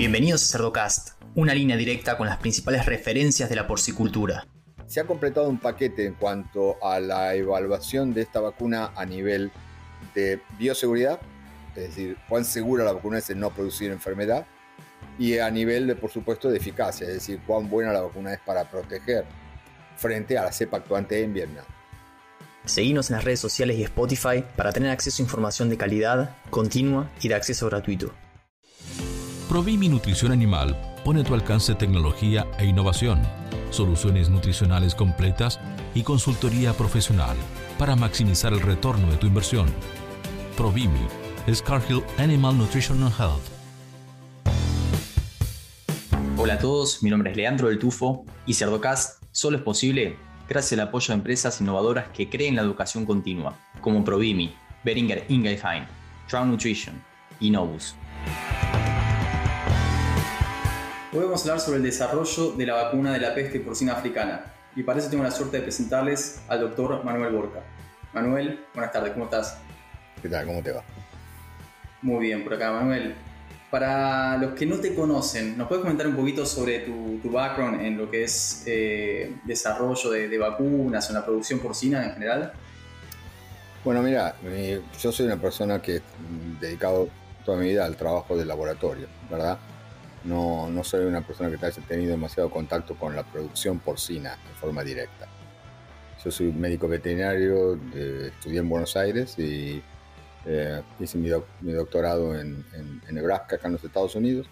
Bienvenidos a Cerdocast, una línea directa con las principales referencias de la porcicultura. Se ha completado un paquete en cuanto a la evaluación de esta vacuna a nivel de bioseguridad, es decir, cuán segura la vacuna es en no producir enfermedad, y a nivel de, por supuesto, de eficacia, es decir, cuán buena la vacuna es para proteger frente a la cepa actuante en Vietnam. Seguimos en las redes sociales y Spotify para tener acceso a información de calidad, continua y de acceso gratuito. Provimi Nutrición Animal pone a tu alcance tecnología e innovación, soluciones nutricionales completas y consultoría profesional para maximizar el retorno de tu inversión. Provimi es Cargill Animal Nutrition and Health. Hola a todos, mi nombre es Leandro del Tufo y Cerdocast solo es posible gracias al apoyo de empresas innovadoras que creen la educación continua, como Provimi, Beringer Ingelheim, Trout Nutrition y Novus. Hoy vamos a hablar sobre el desarrollo de la vacuna de la peste porcina africana y para eso tengo la suerte de presentarles al doctor Manuel Borca. Manuel, buenas tardes, ¿cómo estás? ¿Qué tal? ¿Cómo te va? Muy bien, por acá, Manuel. Para los que no te conocen, ¿nos puedes comentar un poquito sobre tu, background en lo que es eh, desarrollo de, vacunas o la producción porcina en general? Bueno, mira, yo soy una persona que he dedicado toda mi vida al trabajo de laboratorio, ¿verdad? No, no soy una persona que haya tenido demasiado contacto con la producción porcina de forma directa. Yo soy médico veterinario, estudié en Buenos Aires y eh, hice mi, doctorado en, Nebraska, acá en los Estados Unidos,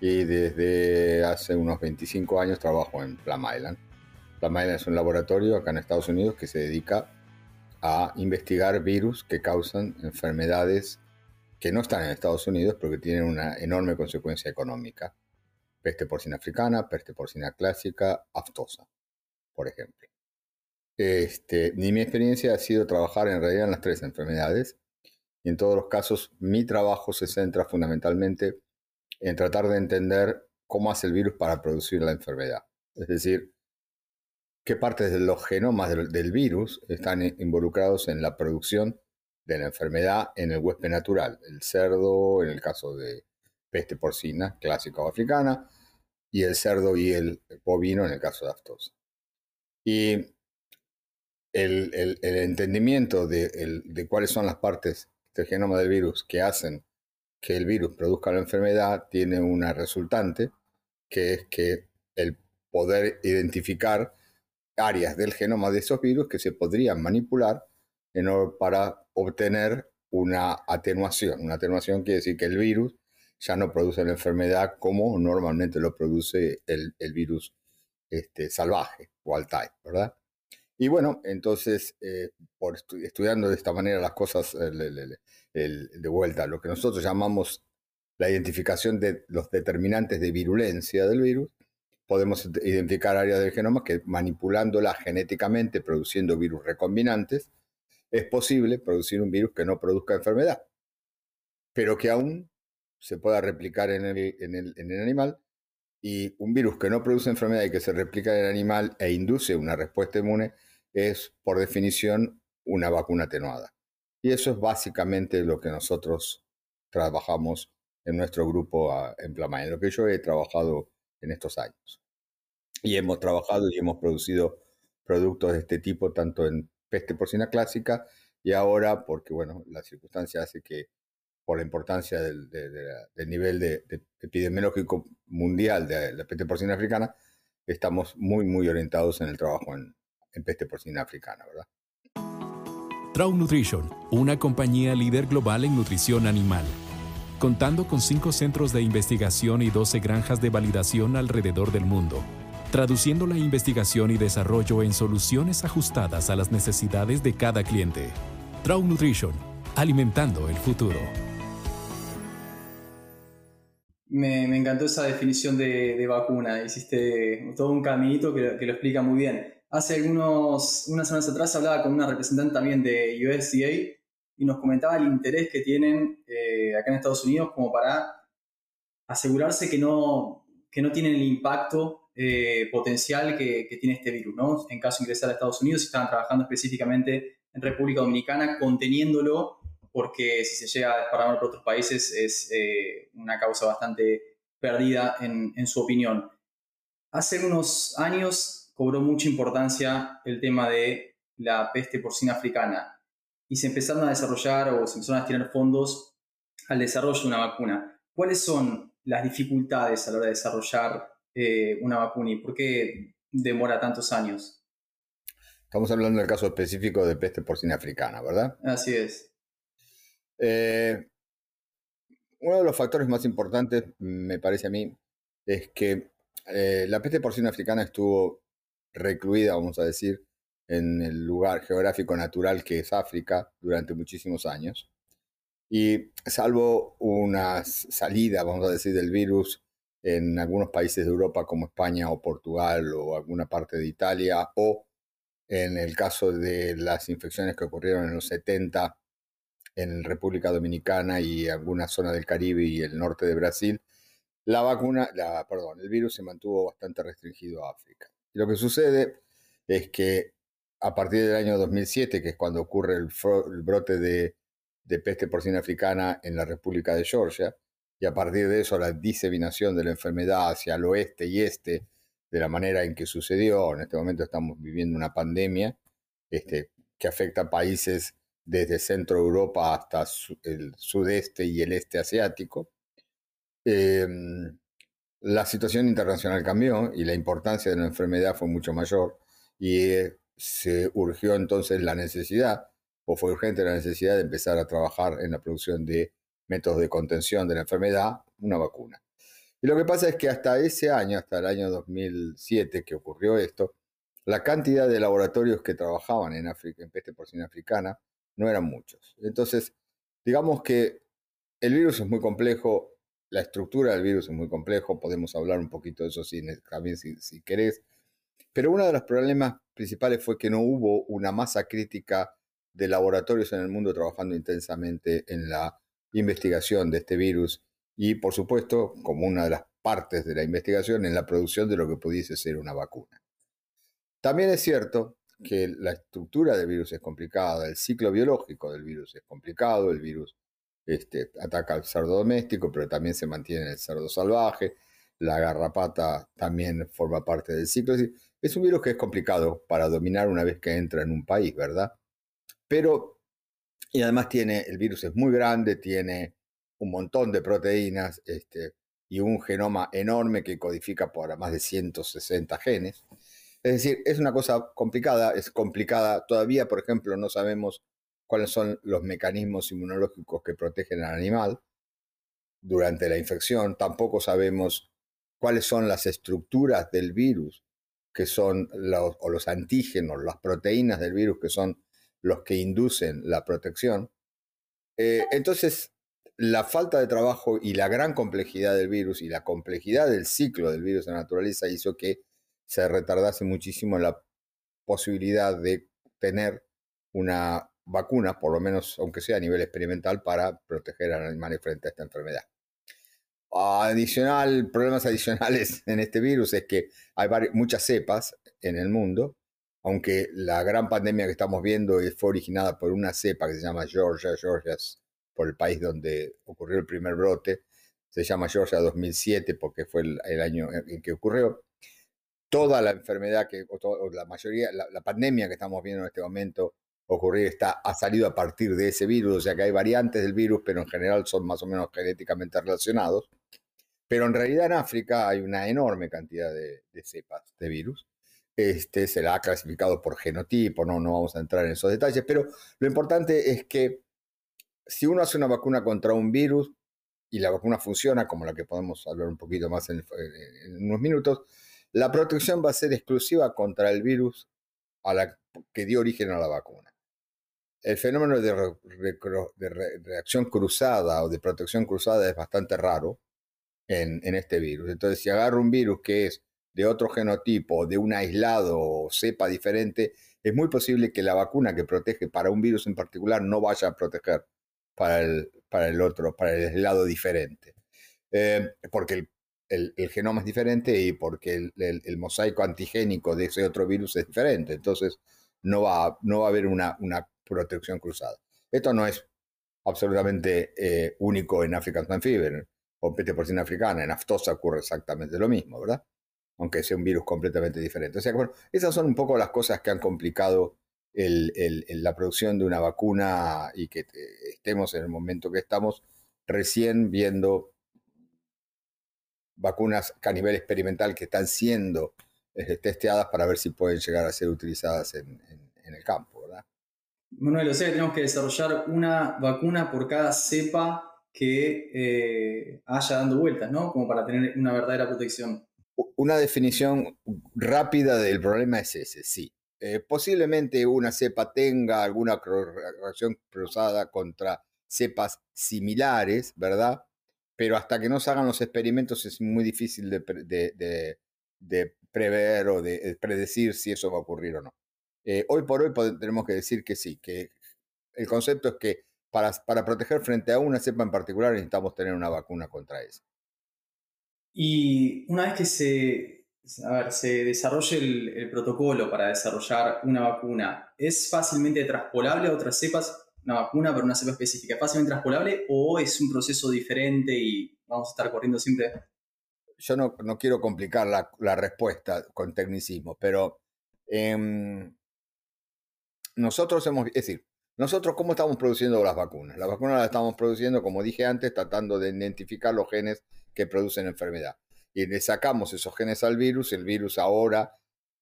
y desde hace unos 25 años trabajo en Plum Island. Plum Island es un laboratorio acá en Estados Unidos que se dedica a investigar virus que causan enfermedades que no están en Estados Unidos, pero que tienen una enorme consecuencia económica. Peste porcina africana, peste porcina clásica, aftosa, por ejemplo. Este, mi experiencia ha sido trabajar en realidad en las tres enfermedades, y en todos los casos mi trabajo se centra fundamentalmente en tratar de entender cómo hace el virus para producir la enfermedad. Es decir, qué partes de los genomas del, virus están involucrados en la producción de la enfermedad en el huésped natural, el cerdo en el caso de peste porcina clásica o africana, y el cerdo y el bovino en el caso de aftosa. Y el, entendimiento de, de, cuáles son las partes del genoma del virus que hacen que el virus produzca la enfermedad tiene una resultante, que es que el poder identificar áreas del genoma de esos virus que se podrían manipular para obtener una atenuación. Una atenuación quiere decir que el virus ya no produce la enfermedad como normalmente lo produce el, virus este, salvaje, wild type, ¿verdad? Y bueno, entonces, eh, por estudiando de esta manera las cosas eh, de vuelta, lo que nosotros llamamos la identificación de los determinantes de virulencia del virus, podemos identificar áreas del genoma que manipulándola genéticamente, produciendo virus recombinantes, es posible producir un virus que no produzca enfermedad, pero que aún se pueda replicar en el, animal y un virus que no produce enfermedad y que se replica en el animal e induce una respuesta inmune es, por definición, una vacuna atenuada. Y eso es básicamente lo que nosotros trabajamos en nuestro grupo en Plama, en lo que yo he trabajado en estos años. Y hemos trabajado y hemos producido productos de este tipo tanto en peste porcina clásica y ahora, porque bueno, la circunstancia hace que por la importancia del, nivel de, epidemiológico mundial de la peste porcina africana, estamos muy, muy orientados en el trabajo en, en peste porcina africana, ¿verdad? Trau Nutrition, una compañía líder global en nutrición animal. Contando con cinco centros de investigación y 12 granjas de validación alrededor del mundo, traduciendo la investigación y desarrollo en soluciones ajustadas a las necesidades de cada cliente. Trau Nutrition, alimentando el futuro. Me, encantó esa definición de, vacuna. Hiciste todo un caminito que, que lo explica muy bien. Hace algunos, unas semanas atrás hablaba con una representante también de USDA y nos comentaba el interés que tienen eh, acá en Estados Unidos como para asegurarse que no, que no tienen el impacto eh, potencial que, tiene este virus. En caso de ingresar a Estados Unidos, estaban trabajando específicamente en República Dominicana, conteniéndolo, porque si se llega a disparar por otros países es eh, una causa bastante perdida en, en su opinión. Hace unos años cobró mucha importancia el tema de la peste porcina africana y se empezaron a desarrollar o se empezaron a destinar fondos al desarrollo de una vacuna. ¿Cuáles son las dificultades a la hora de desarrollar eh, una vacuna y por qué demora tantos años? Estamos hablando del caso específico de peste porcina africana, ¿verdad? Así es. Eh, uno de los factores más importantes, me parece a mí, es que eh, la peste porcina africana estuvo recluida, vamos a decir, en el lugar geográfico natural que es África durante muchísimos años. Y salvo una salida, vamos a decir, del virus en algunos países de Europa como España o Portugal o alguna parte de Italia, o en el caso de las infecciones que ocurrieron en los 70 en República Dominicana y alguna zona del Caribe y el norte de Brasil, la vacuna, la, perdón, el virus se mantuvo bastante restringido a África. Y lo que sucede es que a partir del año 2007, que es cuando ocurre el brote de de peste porcina africana en la República de Georgia, y a partir de eso la diseminación de la enfermedad hacia el oeste y este de la manera en que sucedió. En este momento estamos viviendo una pandemia este, que afecta a países desde centro Europa hasta el sudeste y el este asiático. Em, la situación internacional cambió y la importancia de la enfermedad fue mucho mayor y eh, se urgió entonces la necesidad o fue urgente la necesidad de empezar a trabajar en la producción de métodos de contención de la enfermedad, una vacuna. Y lo que pasa es que hasta ese año, hasta el año 2007 que ocurrió esto, la cantidad de laboratorios que trabajaban en, peste porcina africana no eran muchos. Entonces, digamos que el virus es muy complejo, la estructura del virus es muy complejo, podemos hablar un poquito de eso si, también si, si querés, pero uno de los problemas principales fue que no hubo una masa crítica de laboratorios en el mundo trabajando intensamente en la investigación de este virus y, por supuesto, como una de las partes de la investigación, en la producción de lo que pudiese ser una vacuna. También es cierto que la estructura del virus es complicada, el ciclo biológico del virus es complicado, el virus este, ataca al cerdo doméstico, pero también se mantiene en el cerdo salvaje, la garrapata también forma parte del ciclo. es un virus que es complicado para dominar una vez que entra en un país, ¿verdad? Pero, y además tiene, el virus es muy grande, tiene un montón de proteínas este, y un genoma enorme que codifica por más de 160 genes. Es decir, es una cosa complicada, es complicada. Todavía, por ejemplo, no sabemos cuáles son los mecanismos inmunológicos que protegen al animal durante la infección. Tampoco sabemos cuáles son las estructuras del virus, que son los, o los antígenos, las proteínas del virus, que son los que inducen la protección. Eh, entonces, la falta de trabajo y la gran complejidad del virus y la complejidad del ciclo del virus en la naturaleza hizo que se retardase muchísimo la posibilidad de tener una vacuna, por lo menos aunque sea a nivel experimental, para proteger a los animales frente a esta enfermedad. Adicional, problemas adicionales en este virus es que hay muchas cepas en el mundo aunque la gran pandemia que estamos viendo fue originada por una cepa que se llama Georgia, Georgia por el país donde ocurrió el primer brote, se llama Georgia 2007 porque fue el, año en que ocurrió. Toda la enfermedad, que, la mayoría, la, pandemia que estamos viendo en este momento ocurrir está, ha salido a partir de ese virus, o sea que hay variantes del virus, pero en general son más o menos genéticamente relacionados. Pero en realidad en África hay una enorme cantidad de cepas de virus este, se la ha clasificado por genotipo, no, no vamos a entrar en esos detalles, pero lo importante es que si uno hace una vacuna contra un virus y la vacuna funciona, como la que podemos hablar un poquito más en, unos minutos, la protección va a ser exclusiva contra el virus a la que dio origen a la vacuna. El fenómeno de, reacción cruzada o de protección cruzada es bastante raro en, en este virus. Entonces, si agarro un virus que es de otro genotipo, de un aislado o cepa diferente, es muy posible que la vacuna que protege para un virus en particular no vaya a proteger para el, para el otro, para el aislado diferente. Eh, porque el, genoma es diferente y porque el, mosaico antigénico de ese otro virus es diferente. Entonces, no va, no va a haber una, una protección cruzada. Esto no es absolutamente eh, único en African Swine Fever. o peste porcina africana, en aftosa ocurre exactamente lo mismo, ¿verdad? Aunque sea un virus completamente diferente. O sea, bueno, esas son un poco las cosas que han complicado la producción de una vacuna y que estemos en el momento que estamos recién viendo vacunas a nivel experimental que están siendo este, testeadas para ver si pueden llegar a ser utilizadas en, el campo, ¿verdad? Manuel, o sea que tenemos que desarrollar una vacuna por cada cepa que eh, haya dando vueltas, ¿no? Como para tener una verdadera protección. Una definición rápida del problema es ese, sí. Eh, posiblemente una cepa tenga alguna reacción cruzada contra cepas similares, ¿verdad? Pero hasta que no se hagan los experimentos es muy difícil de, prever o de predecir si eso va a ocurrir o no. Eh, hoy por hoy tenemos que decir que sí, que el concepto es que para, para proteger frente a una cepa en particular necesitamos tener una vacuna contra eso. Y una vez que se, a ver, se desarrolle el, protocolo para desarrollar una vacuna, ¿es fácilmente traspolable a otras cepas? Una vacuna para una cepa específica, ¿es fácilmente traspolable o es un proceso diferente y vamos a estar corriendo siempre? Yo no, no quiero complicar la, la, respuesta con tecnicismo, pero em, nosotros hemos, decir, nosotros cómo estamos produciendo las vacunas. Las vacunas las estamos produciendo, como dije antes, tratando de identificar los genes que producen enfermedad. Y le sacamos esos genes al virus, el virus ahora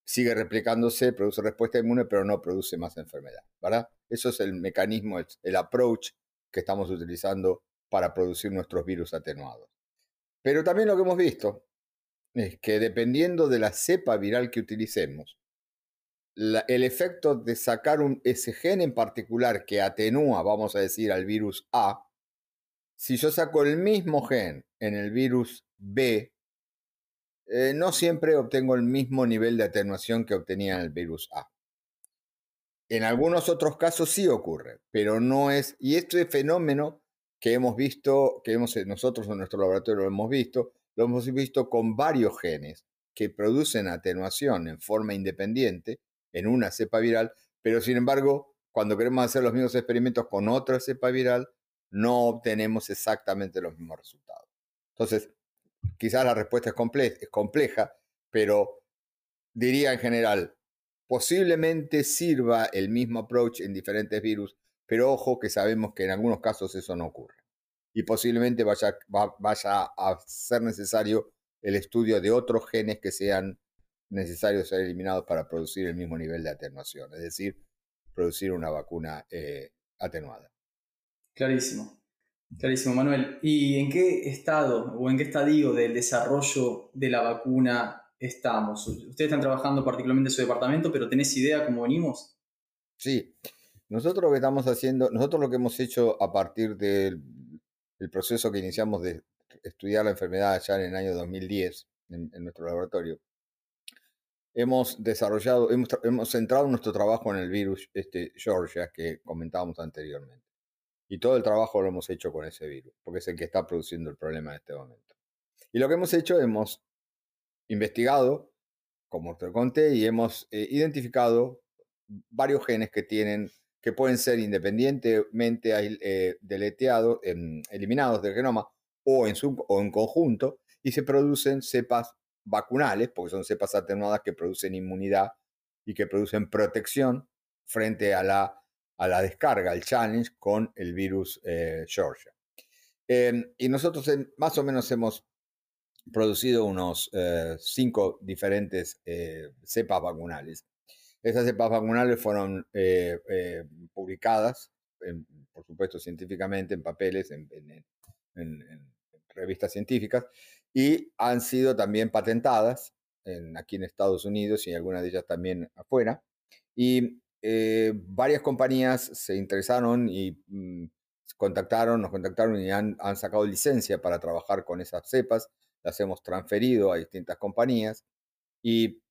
sigue replicándose, produce respuesta inmune, pero no produce más enfermedad, ¿verdad? Eso es el mecanismo, el approach que estamos utilizando para producir nuestros virus atenuados. Pero también lo que hemos visto es que dependiendo de la cepa viral que utilicemos, el efecto de sacar un, ese gen en particular que atenúa, vamos a decir, al virus A, si yo saco el mismo gen en el virus B, eh, no siempre obtengo el mismo nivel de atenuación que obtenía en el virus A. En algunos otros casos sí ocurre, pero no es, y este fenómeno que hemos visto, que hemos, nosotros en nuestro laboratorio lo hemos visto, lo hemos visto con varios genes que producen atenuación en forma independiente en una cepa viral, pero sin embargo, cuando queremos hacer los mismos experimentos con otra cepa viral, no obtenemos exactamente los mismos resultados. Entonces, quizás la respuesta es, compleja, pero diría en general, posiblemente sirva el mismo approach en diferentes virus, pero ojo que sabemos que en algunos casos eso no ocurre. Y posiblemente vaya, vaya a ser necesario el estudio de otros genes que sean necesarios ser eliminados para producir el mismo nivel de atenuación, es decir, producir una vacuna eh, atenuada. Clarísimo, clarísimo, Manuel. ¿Y en qué estado o en qué estadio del desarrollo de la vacuna estamos? Ustedes están trabajando particularmente en su departamento, pero ¿tenés idea cómo venimos? Sí, nosotros lo que estamos haciendo, nosotros lo que hemos hecho a partir del proceso que iniciamos de estudiar la enfermedad allá en el año 2010 en nuestro laboratorio, hemos desarrollado, hemos, hemos, centrado nuestro trabajo en el virus este, Georgia que comentábamos anteriormente. Y todo el trabajo lo hemos hecho con ese virus, porque es el que está produciendo el problema en este momento. Y lo que hemos hecho, hemos investigado, como te conté, y hemos eh, identificado varios genes que tienen, que pueden ser independientemente eh, deleteados, em, eliminados del genoma o en, su, o en conjunto, y se producen cepas vacunales, porque son cepas atenuadas que producen inmunidad y que producen protección frente a la, a la descarga, al challenge con el virus eh, Georgia. Em, y nosotros más o menos hemos producido unos eh, cinco diferentes eh, cepas vacunales. Esas cepas vacunales fueron publicadas, por supuesto científicamente, en papeles, en revistas científicas, y han sido también patentadas en, aquí en Estados Unidos y algunas de ellas también afuera. Y eh, varias compañías se interesaron y mm, contactaron, nos contactaron y han, sacado licencia para trabajar con esas cepas, las hemos transferido a distintas compañías y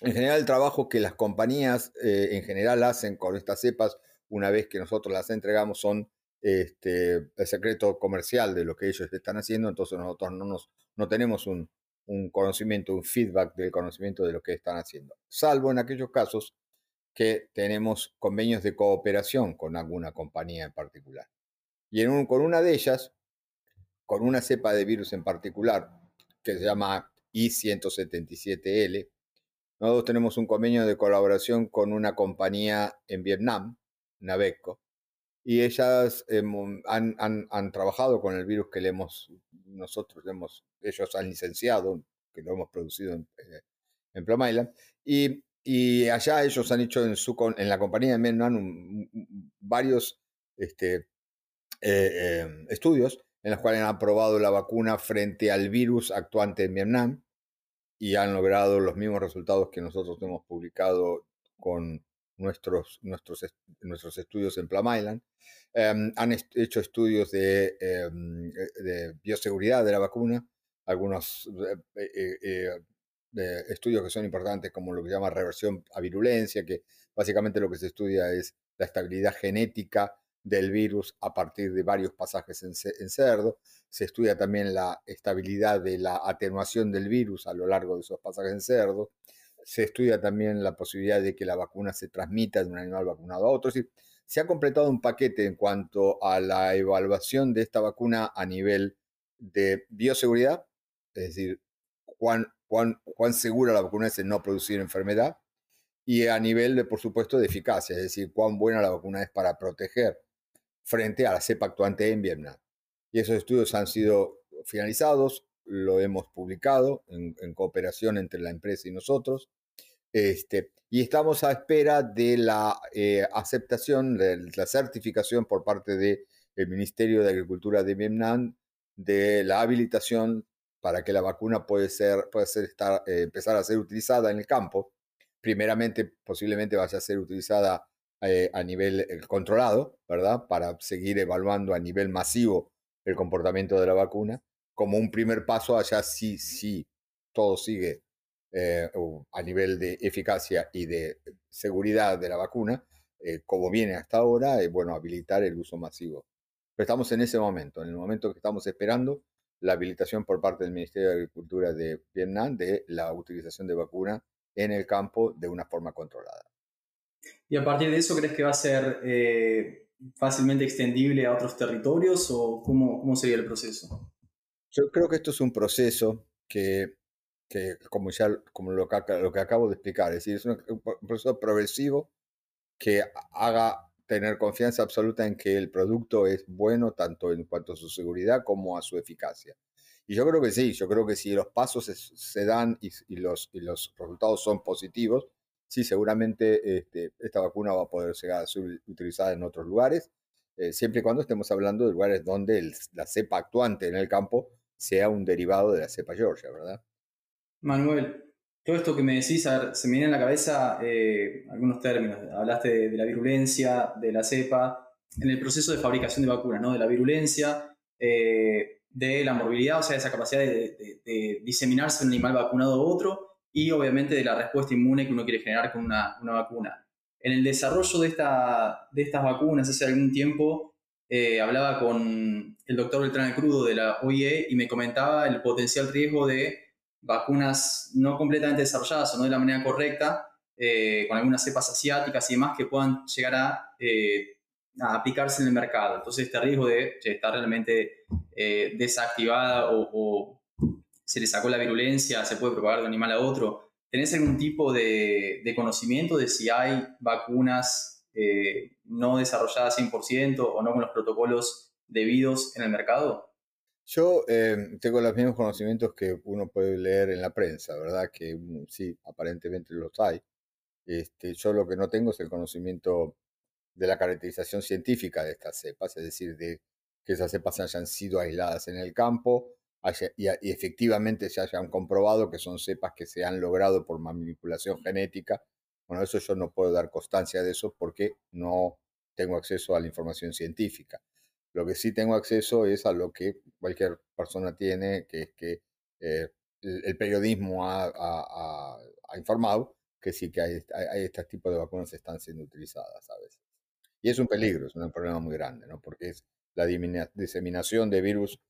en general el trabajo que las compañías eh, en general hacen con estas cepas una vez que nosotros las entregamos son este, el secreto comercial de lo que ellos están haciendo, entonces nosotros no, nos, no tenemos un, un conocimiento, un feedback del conocimiento de lo que están haciendo, salvo en aquellos casos que tenemos convenios de cooperación con alguna compañía en particular. Y en con una de ellas con una cepa de virus en particular que se llama I-177L. Nosotros tenemos un convenio de colaboración con una compañía en Vietnam, Naveco, y ellas em, han, trabajado con el virus que le hemos, nosotros hemos, ellos han licenciado, que lo hemos producido en, eh, en Plum Island, y, y, allá ellos han hecho en, su, en la compañía de Vietnam varios este, eh, em, estudios en los cuales han probado la vacuna frente al virus actuante en Vietnam y han logrado los mismos resultados que nosotros hemos publicado con nuestros, nuestros, nuestros estudios en Plum Island. Em, han hecho estudios de, em, eh, de, bioseguridad de la vacuna, algunos estudios que son importantes como lo que se llama reversión a virulencia, que básicamente lo que se estudia es la estabilidad genética del virus a partir de varios pasajes en, cerdo. Se estudia también la estabilidad de la atenuación del virus a lo largo de esos pasajes en cerdo. Se estudia también la posibilidad de que la vacuna se transmita de un animal vacunado a otro. se ha completado un paquete en cuanto a la evaluación de esta vacuna a nivel de bioseguridad, es decir, cuán, cuán, cuán segura la vacuna es en no producir enfermedad, y a nivel de, por supuesto, de eficacia, es decir, cuán buena la vacuna es para proteger frente a la cepa actuante en Vietnam. Y esos estudios han sido finalizados, lo hemos publicado en, cooperación entre la empresa y nosotros. Este, y estamos a espera de la eh, aceptación, de la certificación por parte del Ministerio de Agricultura de Vietnam de la habilitación para que la vacuna puede ser, puede ser estar, eh, empezar a ser utilizada en el campo. Primeramente, posiblemente vaya a ser utilizada eh, a nivel eh, controlado, ¿verdad? Para seguir evaluando a nivel masivo el comportamiento de la vacuna. Como un primer paso, allá sí, sí, todo sigue a nivel de eficacia y de seguridad de la vacuna, como viene hasta ahora, bueno, habilitar el uso masivo. Pero estamos en ese momento, en el momento que estamos esperando la habilitación por parte del Ministerio de Agricultura de Vietnam de la utilización de vacuna en el campo de una forma controlada. ¿Y a partir de eso crees que va a ser eh, fácilmente extendible a otros territorios o cómo, cómo, sería el proceso? Yo creo que esto es un proceso que, que como ya como lo, que, lo que acabo de explicar, es decir, es un, proceso progresivo que haga tener confianza absoluta en que el producto es bueno tanto en cuanto a su seguridad como a su eficacia. Y yo creo que sí, yo creo que si los pasos se, dan y, los, y los resultados son positivos, sí, seguramente este, esta vacuna va a poder ser utilizada en otros lugares, eh, siempre y cuando estemos hablando de lugares donde la cepa actuante en el campo sea un derivado de la cepa Georgia, ¿verdad? Manuel, todo esto que me decís, se me viene en la cabeza eh, algunos términos. Hablaste de, la virulencia, de la cepa, en el proceso de fabricación de vacunas, ¿no? De la virulencia, eh, de la morbilidad, o sea, esa capacidad de, de diseminarse un animal vacunado a otro, y obviamente de la respuesta inmune que uno quiere generar con una, vacuna. En el desarrollo de, esta, de estas vacunas hace algún tiempo eh, hablaba con el doctor Beltrán Crudo de la OIE y me comentaba el potencial riesgo de vacunas no completamente desarrolladas o no de la manera correcta, eh, con algunas cepas asiáticas y demás que puedan llegar a, eh, aplicarse en el mercado. Entonces este riesgo de estar realmente desactivada o se le sacó la virulencia, se puede propagar de un animal a otro. ¿Tenés algún tipo de, conocimiento de si hay vacunas eh, no desarrolladas 100% o no con los protocolos debidos en el mercado? Yo eh, tengo los mismos conocimientos que uno puede leer en la prensa, ¿verdad? Que mm, sí, aparentemente los hay. Este, yo lo que no tengo es el conocimiento de la caracterización científica de estas cepas, es decir, de que esas cepas hayan sido aisladas en el campo y, efectivamente se hayan comprobado que son cepas que se han logrado por manipulación genética. Bueno, eso yo no puedo dar constancia de eso porque no tengo acceso a la información científica. Lo que sí tengo acceso es a lo que cualquier persona tiene, que es que eh, el, periodismo ha, informado que sí que hay, hay, este tipo de vacunas que están siendo utilizadas a veces. Y es un peligro, es un problema muy grande, ¿no? porque es la diseminación de virus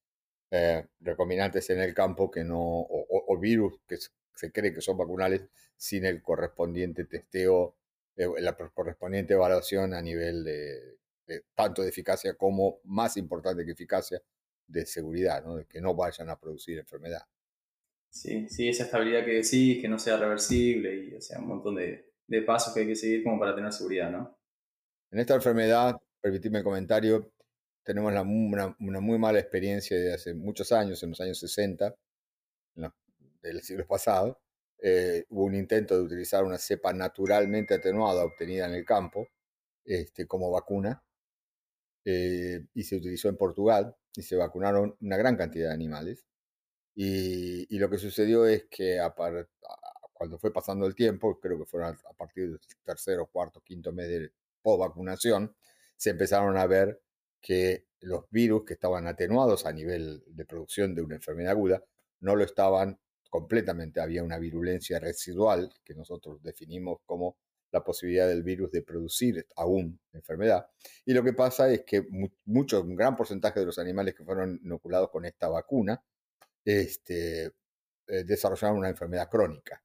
eh, recombinantes en el campo que no, o, virus que se cree que son vacunales sin el correspondiente testeo, eh, la correspondiente evaluación a nivel de, tanto de eficacia como, más importante que eficacia, de seguridad, ¿no? de que no vayan a producir enfermedad. Sí, sí, esa estabilidad que decís, que no sea reversible y o sea, un montón de, de pasos que hay que seguir como para tener seguridad, ¿no? En esta enfermedad, permitidme el comentario, tenemos una, muy mala experiencia de hace muchos años, en los años 60 del siglo pasado. Eh, hubo un intento de utilizar una cepa naturalmente atenuada obtenida en el campo este, como vacuna eh, y se utilizó en Portugal y se vacunaron una gran cantidad de animales. Y, lo que sucedió es que cuando fue pasando el tiempo, creo que fueron a, partir del tercero, cuarto, quinto mes de post vacunación, se empezaron a ver que los virus que estaban atenuados a nivel de producción de una enfermedad aguda no lo estaban completamente. Había una virulencia residual que nosotros definimos como la posibilidad del virus de producir aún enfermedad. Y lo que pasa es que mucho, un gran porcentaje de los animales que fueron inoculados con esta vacuna este, eh, desarrollaron una enfermedad crónica.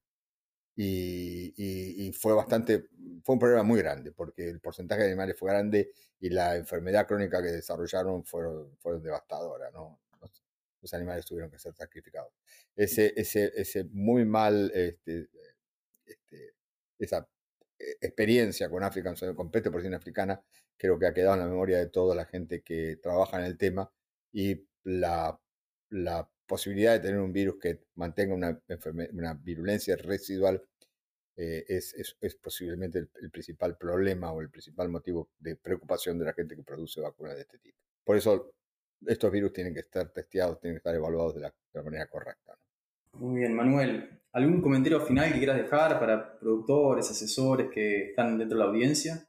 Y, fue bastante, fue un problema muy grande, porque el porcentaje de animales fue grande y la enfermedad crónica que desarrollaron fue, fue devastadora, ¿no? Los, animales tuvieron que ser sacrificados. Ese, ese, ese muy mal, este, este, esa eh, experiencia con África, con peste porcina africana, creo que ha quedado en la memoria de toda la gente que trabaja en el tema y la, la posibilidad de tener un virus que mantenga una, una virulencia residual eh, es, es, posiblemente el, principal problema o el principal motivo de preocupación de la gente que produce vacunas de este tipo. Por eso estos virus tienen que estar testeados, tienen que estar evaluados de la, manera correcta. Muy bien, Manuel. ¿Algún comentario final que quieras dejar para productores, asesores que están dentro de la audiencia?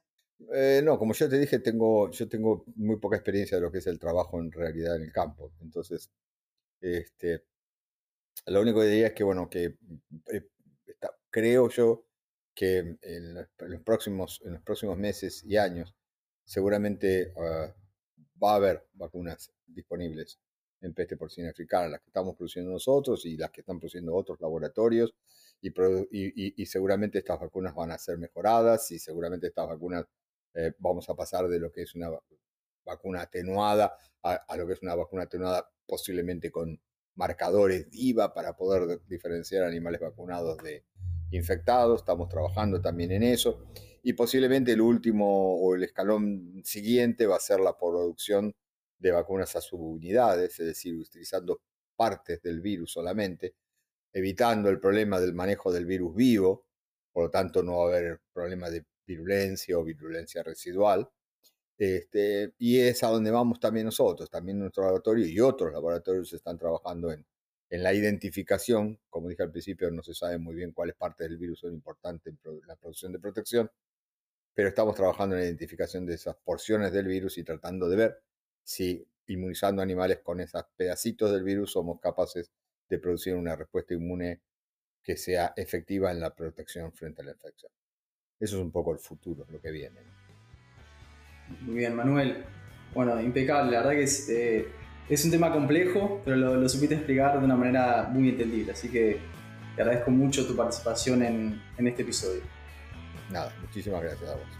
Eh, no, como yo te dije, tengo, yo tengo muy poca experiencia de lo que es el trabajo en realidad en el campo. Entonces, este, lo único que diría es que, bueno, que eh, creo yo que en los, próximos, en los próximos meses y años seguramente ah, va a haber vacunas disponibles en peste porcina africana, las que estamos produciendo nosotros y las que están produciendo otros laboratorios, y, seguramente estas vacunas van a ser mejoradas y seguramente estas vacunas eh, vamos a pasar de lo que es una vacuna atenuada a, a, lo que es una vacuna atenuada posiblemente con marcadores DIVA para poder diferenciar animales vacunados de infectados. Estamos trabajando también en eso. Y posiblemente el último o el escalón siguiente va a ser la producción de vacunas a subunidades, es decir, utilizando partes del virus solamente, evitando el problema del manejo del virus vivo, por lo tanto no va a haber problema de virulencia o virulencia residual. Este, y es a donde vamos también nosotros, también nuestro laboratorio y otros laboratorios están trabajando en, en la identificación. Como dije al principio, no se sabe muy bien cuáles partes del virus son importantes en la producción de protección, pero estamos trabajando en la identificación de esas porciones del virus y tratando de ver si inmunizando animales con esos pedacitos del virus somos capaces de producir una respuesta inmune que sea efectiva en la protección frente a la infección. Eso es un poco el futuro, lo que viene. Muy bien, Manuel. Bueno, impecable. La verdad que es, eh, es un tema complejo, pero lo, supiste explicar de una manera muy entendible. Así que te agradezco mucho tu participación en, en este episodio. Nada, muchísimas gracias a vos.